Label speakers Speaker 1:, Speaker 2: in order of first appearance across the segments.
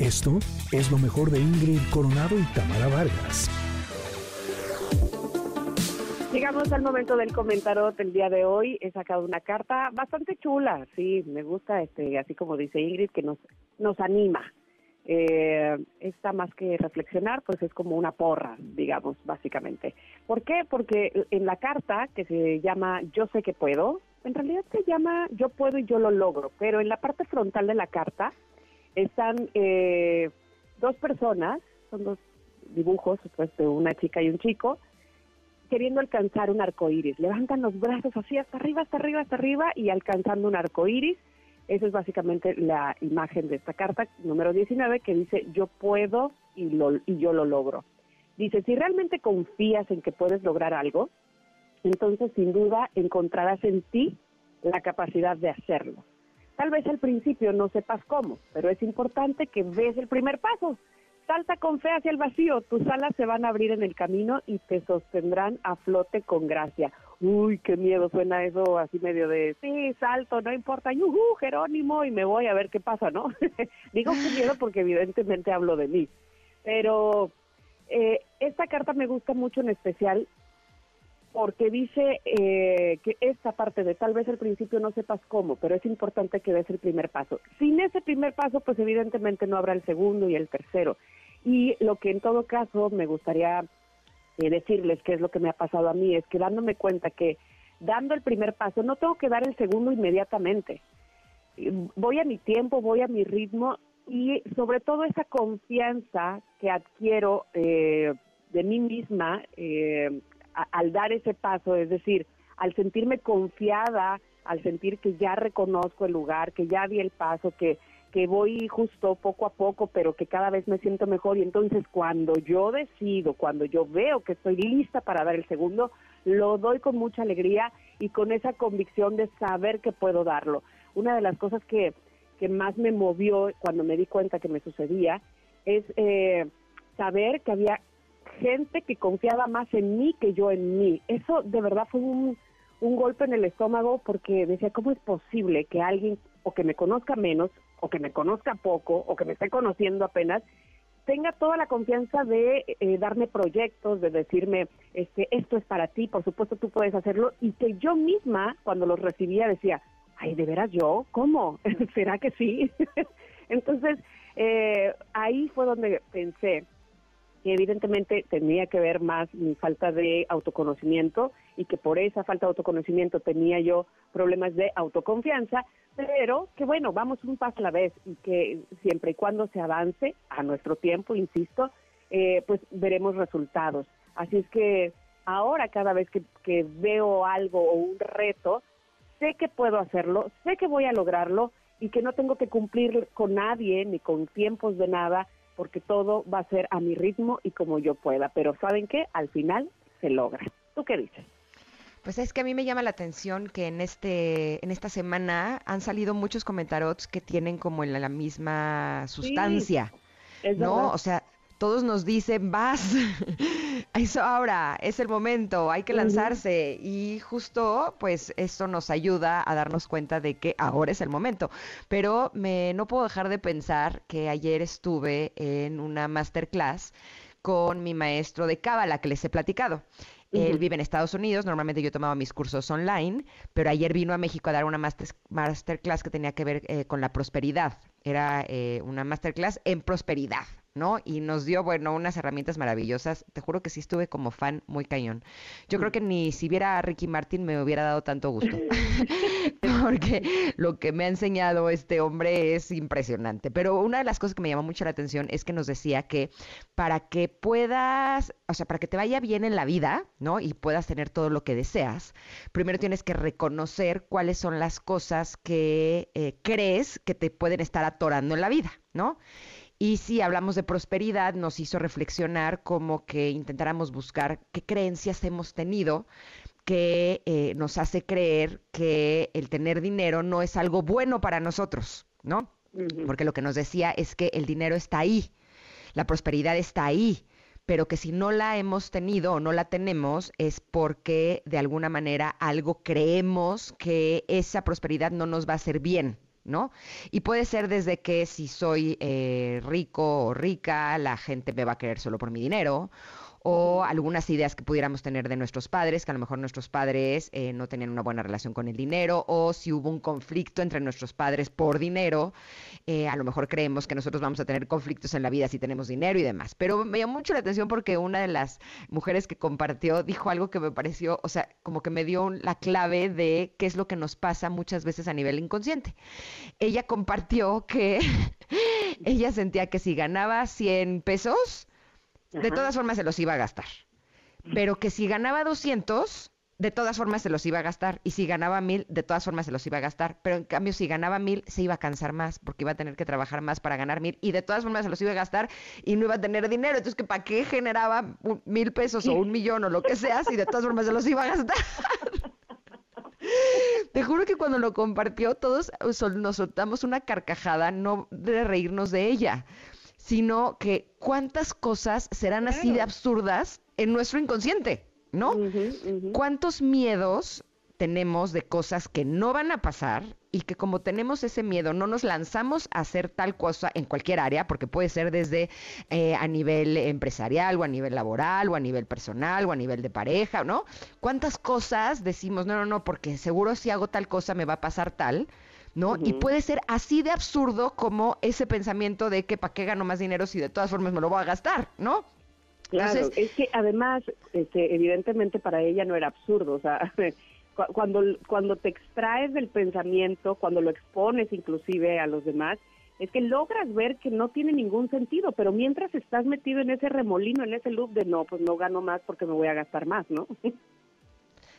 Speaker 1: Esto es lo mejor de Ingrid Coronado y Tamara Vargas.
Speaker 2: Llegamos al momento del comentario del día de hoy. He sacado una carta bastante chula, sí, me gusta, este, así como dice Ingrid, que nos, nos anima. Eh, esta más que reflexionar, pues es como una porra, digamos, básicamente. ¿Por qué? Porque en la carta que se llama Yo sé que puedo, en realidad se llama Yo puedo y yo lo logro, pero en la parte frontal de la carta están eh, dos personas, son dos dibujos, pues, de una chica y un chico, queriendo alcanzar un arco iris. Levantan los brazos así hasta arriba, hasta arriba, hasta arriba y alcanzando un arco iris. Esa es básicamente la imagen de esta carta número 19 que dice yo puedo y, lo, y yo lo logro. Dice, si realmente confías en que puedes lograr algo, entonces sin duda encontrarás en ti la capacidad de hacerlo. Tal vez al principio no sepas cómo, pero es importante que des el primer paso. Salta con fe hacia el vacío, tus alas se van a abrir en el camino y te sostendrán a flote con gracia. Uy, qué miedo suena eso así medio de, sí, salto, no importa, yuhu, Jerónimo, y me voy a ver qué pasa, ¿no? Digo qué miedo porque evidentemente hablo de mí. Pero eh, esta carta me gusta mucho en especial porque dice eh, que esta parte de tal vez al principio no sepas cómo, pero es importante que des el primer paso. Sin ese primer paso, pues evidentemente no habrá el segundo y el tercero. Y lo que en todo caso me gustaría eh, decirles, que es lo que me ha pasado a mí, es que dándome cuenta que dando el primer paso no tengo que dar el segundo inmediatamente. Voy a mi tiempo, voy a mi ritmo y sobre todo esa confianza que adquiero eh, de mí misma eh, al dar ese paso, es decir, al sentirme confiada, al sentir que ya reconozco el lugar, que ya di el paso, que, que voy justo poco a poco, pero que cada vez me siento mejor. Y entonces cuando yo decido, cuando yo veo que estoy lista para dar el segundo, lo doy con mucha alegría y con esa convicción de saber que puedo darlo. Una de las cosas que, que más me movió cuando me di cuenta que me sucedía es eh, saber que había gente que confiaba más en mí que yo en mí. Eso de verdad fue un, un golpe en el estómago porque decía, ¿cómo es posible que alguien o que me conozca menos, o que me conozca poco, o que me esté conociendo apenas, tenga toda la confianza de eh, darme proyectos, de decirme, este, esto es para ti, por supuesto tú puedes hacerlo, y que yo misma, cuando los recibía, decía, ay, ¿de veras yo? ¿Cómo? ¿Será que sí? Entonces, eh, ahí fue donde pensé, que evidentemente tenía que ver más mi falta de autoconocimiento y que por esa falta de autoconocimiento tenía yo problemas de autoconfianza, pero que bueno, vamos un paso a la vez y que siempre y cuando se avance a nuestro tiempo, insisto, eh, pues veremos resultados. Así es que ahora cada vez que, que veo algo o un reto, sé que puedo hacerlo, sé que voy a lograrlo y que no tengo que cumplir con nadie ni con tiempos de nada, porque todo va a ser a mi ritmo y como yo pueda. Pero ¿saben qué? Al final se logra. ¿Tú qué dices?
Speaker 3: Pues es que a mí me llama la atención que en este en esta semana han salido muchos comentarios que tienen como la, la misma sustancia. ¿No? O sea, todos nos dicen, vas, eso ahora, es el momento, hay que lanzarse. Y justo, pues, esto nos ayuda a darnos cuenta de que ahora es el momento. Pero me, no puedo dejar de pensar que ayer estuve en una masterclass con mi maestro de Cábala que les he platicado. Él vive en Estados Unidos, normalmente yo tomaba mis cursos online, pero ayer vino a México a dar una masterclass que tenía que ver eh, con la prosperidad. Era eh, una masterclass en prosperidad. ¿No? Y nos dio, bueno, unas herramientas maravillosas. Te juro que sí estuve como fan muy cañón. Yo creo que ni si viera a Ricky Martin me hubiera dado tanto gusto. Porque lo que me ha enseñado este hombre es impresionante. Pero una de las cosas que me llamó mucho la atención es que nos decía que para que puedas, o sea, para que te vaya bien en la vida, ¿no? Y puedas tener todo lo que deseas, primero tienes que reconocer cuáles son las cosas que eh, crees que te pueden estar atorando en la vida, ¿no? Y si hablamos de prosperidad, nos hizo reflexionar como que intentáramos buscar qué creencias hemos tenido que eh, nos hace creer que el tener dinero no es algo bueno para nosotros, ¿no? Porque lo que nos decía es que el dinero está ahí, la prosperidad está ahí, pero que si no la hemos tenido o no la tenemos es porque de alguna manera algo creemos que esa prosperidad no nos va a hacer bien, ¿no? Y puede ser desde que si soy eh, rico o rica, la gente me va a querer solo por mi dinero, o algunas ideas que pudiéramos tener de nuestros padres, que a lo mejor nuestros padres eh, no tenían una buena relación con el dinero, o si hubo un conflicto entre nuestros padres por dinero, eh, a lo mejor creemos que nosotros vamos a tener conflictos en la vida si tenemos dinero y demás. Pero me llamó mucho la atención porque una de las mujeres que compartió dijo algo que me pareció, o sea, como que me dio la clave de qué es lo que nos pasa muchas veces a nivel inconsciente. Ella compartió que ella sentía que si ganaba 100 pesos, de todas formas se los iba a gastar. Pero que si ganaba 200, de todas formas se los iba a gastar. Y si ganaba 1000, de todas formas se los iba a gastar. Pero en cambio, si ganaba 1000, se iba a cansar más porque iba a tener que trabajar más para ganar 1000. Y de todas formas se los iba a gastar y no iba a tener dinero. Entonces, que ¿para qué generaba mil pesos o un millón o lo que sea si de todas formas se los iba a gastar? Te juro que cuando lo compartió, todos nos soltamos una carcajada, no de reírnos de ella, sino que cuántas cosas serán así de absurdas en nuestro inconsciente, ¿no? ¿Cuántos miedos tenemos de cosas que no van a pasar y que como tenemos ese miedo no nos lanzamos a hacer tal cosa en cualquier área, porque puede ser desde eh, a nivel empresarial o a nivel laboral o a nivel personal o a nivel de pareja, ¿no? ¿Cuántas cosas decimos, no, no, no, porque seguro si hago tal cosa me va a pasar tal? ¿No? Y puede ser así de absurdo como ese pensamiento de que para qué gano más dinero si de todas formas me lo voy a gastar, ¿no?
Speaker 2: Claro, es que además, este, evidentemente para ella no era absurdo, o sea, cuando, cuando te extraes del pensamiento, cuando lo expones inclusive a los demás, es que logras ver que no tiene ningún sentido, pero mientras estás metido en ese remolino, en ese loop de no, pues no gano más porque me voy a gastar más, ¿no?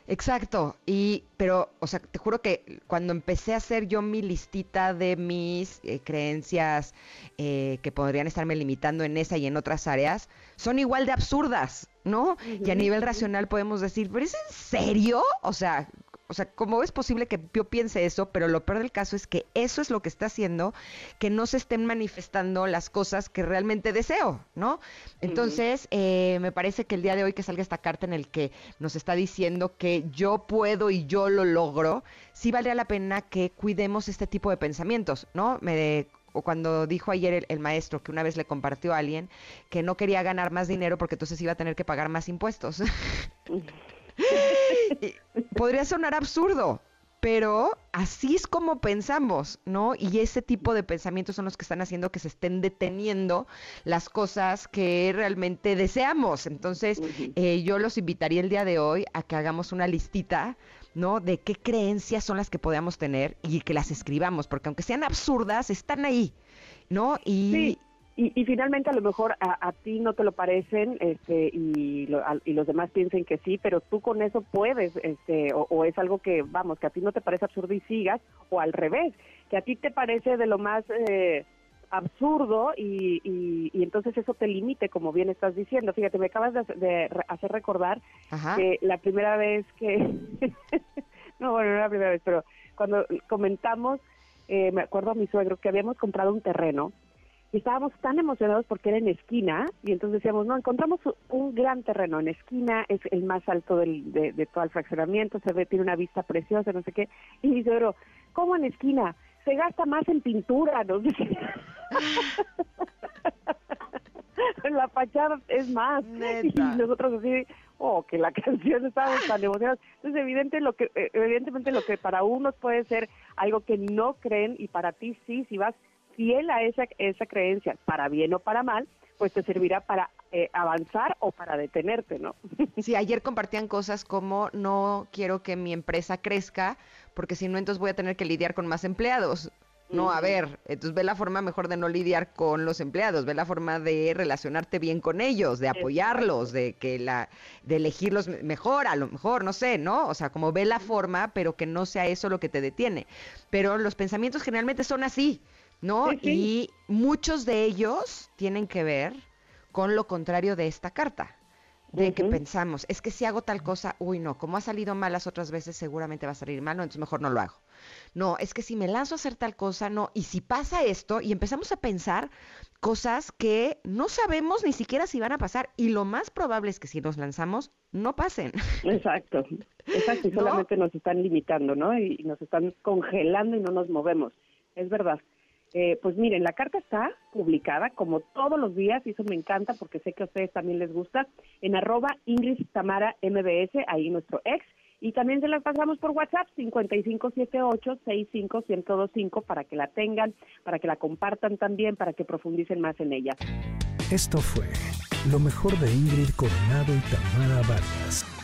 Speaker 3: Exacto, y pero, o sea, te juro que cuando empecé a hacer yo mi listita de mis eh, creencias eh, que podrían estarme limitando en esa y en otras áreas, son igual de absurdas, ¿no? Y a nivel racional podemos decir, ¿pero es en serio? O sea, o sea, ¿cómo es posible que yo piense eso? Pero lo peor del caso es que eso es lo que está haciendo que no se estén manifestando las cosas que realmente deseo, ¿no? Entonces, eh, me parece que el día de hoy que salga esta carta en el que nos está diciendo que yo puedo y yo lo logro, sí valdría la pena que cuidemos este tipo de pensamientos, ¿no? Me o cuando dijo ayer el, el, maestro que una vez le compartió a alguien que no quería ganar más dinero porque entonces iba a tener que pagar más impuestos. Podría sonar absurdo, pero así es como pensamos, ¿no? Y ese tipo de pensamientos son los que están haciendo que se estén deteniendo las cosas que realmente deseamos. Entonces, eh, yo los invitaría el día de hoy a que hagamos una listita, ¿no? De qué creencias son las que podamos tener y que las escribamos, porque aunque sean absurdas, están ahí, ¿no?
Speaker 2: Y, y, finalmente a lo mejor a, ti no te lo parecen este, y, y, los demás piensen que sí, pero tú con eso puedes, este, o, es algo que, vamos, que a ti no te parece absurdo y sigas, o al revés, que a ti te parece de lo más eh, absurdo y, y, entonces eso te limite, como bien estás diciendo. Fíjate, me acabas de, hacer recordar que la primera vez que, no, bueno, no la primera vez, pero cuando comentamos, eh, me acuerdo a mi suegro que habíamos comprado un terreno y estábamos tan emocionados porque era en esquina y entonces decíamos, no, encontramos un gran terreno en esquina, es el más alto del, de, todo el fraccionamiento, se ve, tiene una vista preciosa, no sé qué, y dice, pero, ¿cómo en esquina? Se gasta más en pintura, ¿no? la fachada es más. Y nosotros así, oh, que la canción estaba tan emocionada. Entonces, evidente lo que, eh, evidentemente lo que para unos puede ser algo que no creen y para ti sí, si vas fiel a esa, esa creencia, para bien o para mal, pues te servirá para eh, avanzar o para detenerte, ¿no?
Speaker 3: Sí, ayer compartían cosas como no quiero que mi empresa crezca porque si no entonces voy a tener que lidiar con más empleados. No, a ver, entonces ve la forma mejor de no lidiar con los empleados, ve la forma de relacionarte bien con ellos, de apoyarlos, de que la, de elegirlos mejor, a lo mejor, no sé, ¿no? O sea, como ve la forma, pero que no sea eso lo que te detiene. Pero los pensamientos generalmente son así. ¿No? Y muchos de ellos tienen que ver con lo contrario de esta carta, de que pensamos, es que si hago tal cosa, uy, no, como ha salido mal las otras veces, seguramente va a salir mal, no, entonces mejor no lo hago. No, es que si me lanzo a hacer tal cosa, no, y si pasa esto, y empezamos a pensar cosas que no sabemos ni siquiera si van a pasar, y lo más probable es que si nos lanzamos, no pasen.
Speaker 2: Exacto, exacto, y solamente nos están limitando, ¿no? Y nos están congelando y no nos movemos es verdad. Eh, pues miren, la carta está publicada como todos los días y eso me encanta porque sé que a ustedes también les gusta, en arroba Ingrid MBS, ahí nuestro ex, y también se la pasamos por WhatsApp 5578-65125 para que la tengan, para que la compartan también, para que profundicen más en ella.
Speaker 1: Esto fue lo mejor de Ingrid Coronado y Tamara Vargas.